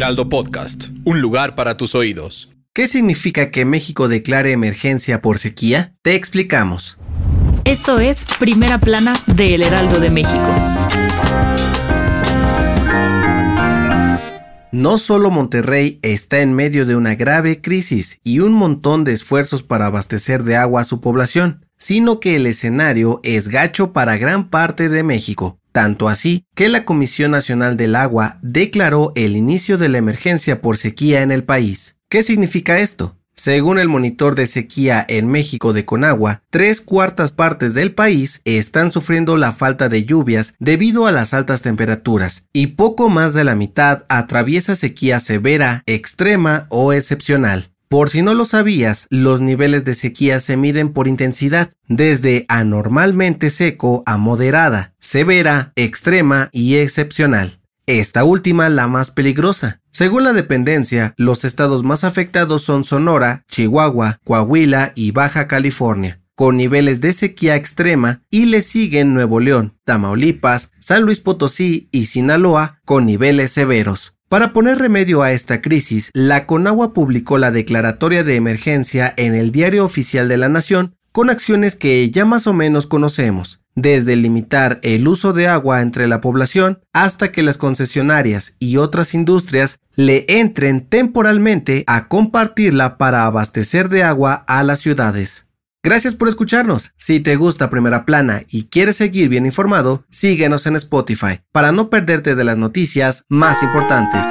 Heraldo Podcast, un lugar para tus oídos. ¿Qué significa que México declare emergencia por sequía? Te explicamos. Esto es Primera Plana de El Heraldo de México. No solo Monterrey está en medio de una grave crisis y un montón de esfuerzos para abastecer de agua a su población, sino que el escenario es gacho para gran parte de México. Tanto así que la Comisión Nacional del Agua declaró el inicio de la emergencia por sequía en el país. ¿Qué significa esto? Según el monitor de sequía en México de Conagua, tres cuartas partes del país están sufriendo la falta de lluvias debido a las altas temperaturas y poco más de la mitad atraviesa sequía severa, extrema o excepcional. Por si no lo sabías, los niveles de sequía se miden por intensidad, desde anormalmente seco a moderada, severa, extrema y excepcional. Esta última la más peligrosa. Según la dependencia, los estados más afectados son Sonora, Chihuahua, Coahuila y Baja California, con niveles de sequía extrema y le siguen Nuevo León, Tamaulipas, San Luis Potosí y Sinaloa con niveles severos. Para poner remedio a esta crisis, la Conagua publicó la declaratoria de emergencia en el Diario Oficial de la Nación con acciones que ya más o menos conocemos, desde limitar el uso de agua entre la población hasta que las concesionarias y otras industrias le entren temporalmente a compartirla para abastecer de agua a las ciudades. Gracias por escucharnos. Si te gusta Primera Plana y quieres seguir bien informado, síguenos en Spotify para no perderte de las noticias más importantes.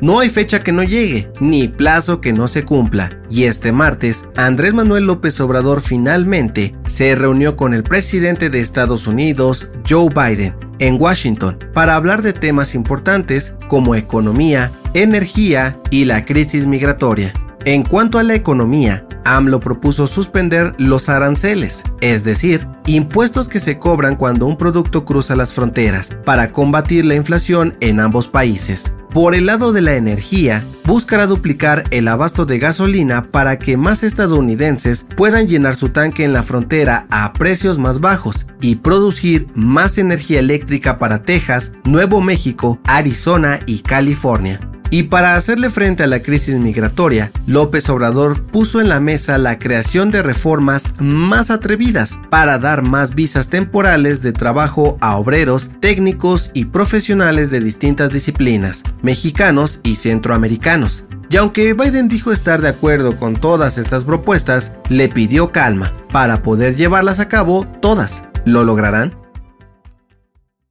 No hay fecha que no llegue, ni plazo que no se cumpla. Y este martes, Andrés Manuel López Obrador finalmente se reunió con el presidente de Estados Unidos, Joe Biden, en Washington, para hablar de temas importantes como economía, energía y la crisis migratoria. En cuanto a la economía, AMLO propuso suspender los aranceles, es decir, impuestos que se cobran cuando un producto cruza las fronteras, para combatir la inflación en ambos países. Por el lado de la energía, buscará duplicar el abasto de gasolina para que más estadounidenses puedan llenar su tanque en la frontera a precios más bajos y producir más energía eléctrica para Texas, Nuevo México, Arizona y California. Y para hacerle frente a la crisis migratoria, López Obrador puso en la mesa la creación de reformas más atrevidas para dar más visas temporales de trabajo a obreros, técnicos y profesionales de distintas disciplinas, mexicanos y centroamericanos. Y aunque Biden dijo estar de acuerdo con todas estas propuestas, le pidió calma para poder llevarlas a cabo todas. ¿Lo lograrán?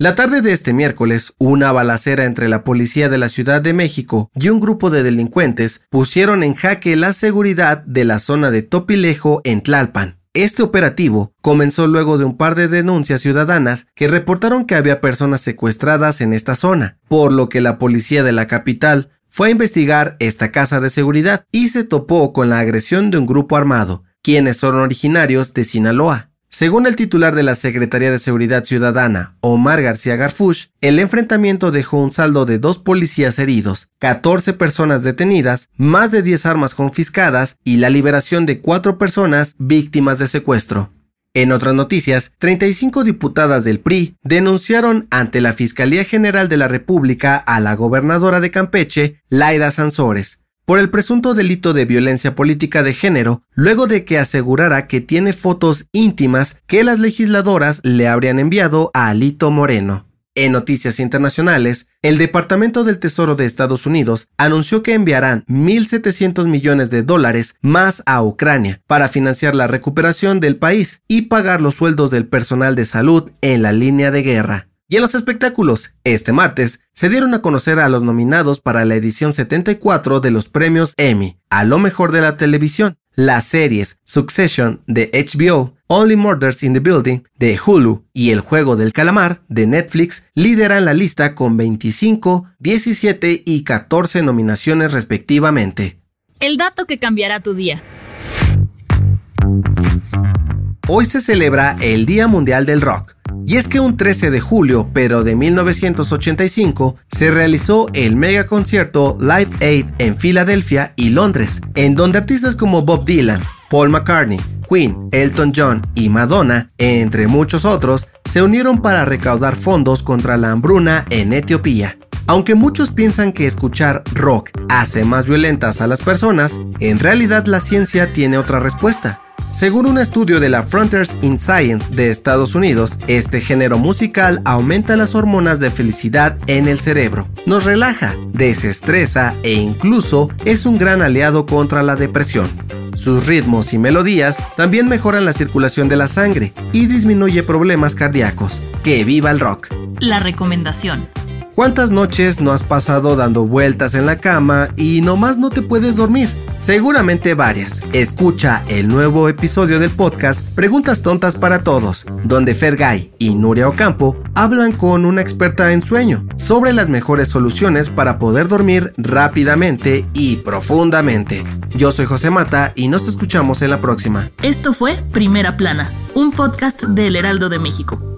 La tarde de este miércoles, una balacera entre la policía de la Ciudad de México y un grupo de delincuentes pusieron en jaque la seguridad de la zona de Topilejo en Tlalpan. Este operativo comenzó luego de un par de denuncias ciudadanas que reportaron que había personas secuestradas en esta zona, por lo que la policía de la capital fue a investigar esta casa de seguridad y se topó con la agresión de un grupo armado, quienes son originarios de Sinaloa. Según el titular de la Secretaría de Seguridad Ciudadana, Omar García Garfush, el enfrentamiento dejó un saldo de dos policías heridos, 14 personas detenidas, más de 10 armas confiscadas y la liberación de cuatro personas víctimas de secuestro. En otras noticias, 35 diputadas del PRI denunciaron ante la Fiscalía General de la República a la gobernadora de Campeche, Laida Sansores, por el presunto delito de violencia política de género, luego de que asegurara que tiene fotos íntimas que las legisladoras le habrían enviado a Alito Moreno. En noticias internacionales, el Departamento del Tesoro de Estados Unidos anunció que enviarán 1.700 millones de dólares más a Ucrania para financiar la recuperación del país y pagar los sueldos del personal de salud en la línea de guerra. Y en los espectáculos, este martes se dieron a conocer a los nominados para la edición 74 de los premios Emmy, a lo mejor de la televisión. Las series Succession de HBO, Only Murders in the Building de Hulu y El Juego del Calamar de Netflix lideran la lista con 25, 17 y 14 nominaciones respectivamente. El dato que cambiará tu día. Hoy se celebra el Día Mundial del Rock. Y es que un 13 de julio, pero de 1985, se realizó el mega concierto Live Aid en Filadelfia y Londres, en donde artistas como Bob Dylan, Paul McCartney, Queen, Elton John y Madonna, entre muchos otros, se unieron para recaudar fondos contra la hambruna en Etiopía. Aunque muchos piensan que escuchar rock hace más violentas a las personas, en realidad la ciencia tiene otra respuesta. Según un estudio de la Frontiers in Science de Estados Unidos, este género musical aumenta las hormonas de felicidad en el cerebro, nos relaja, desestresa e incluso es un gran aliado contra la depresión. Sus ritmos y melodías también mejoran la circulación de la sangre y disminuye problemas cardíacos. ¡Que viva el rock! La recomendación. ¿Cuántas noches no has pasado dando vueltas en la cama y nomás no te puedes dormir? Seguramente varias. Escucha el nuevo episodio del podcast Preguntas Tontas para Todos, donde Fergay y Nuria Ocampo hablan con una experta en sueño sobre las mejores soluciones para poder dormir rápidamente y profundamente. Yo soy José Mata y nos escuchamos en la próxima. Esto fue Primera Plana, un podcast del Heraldo de México.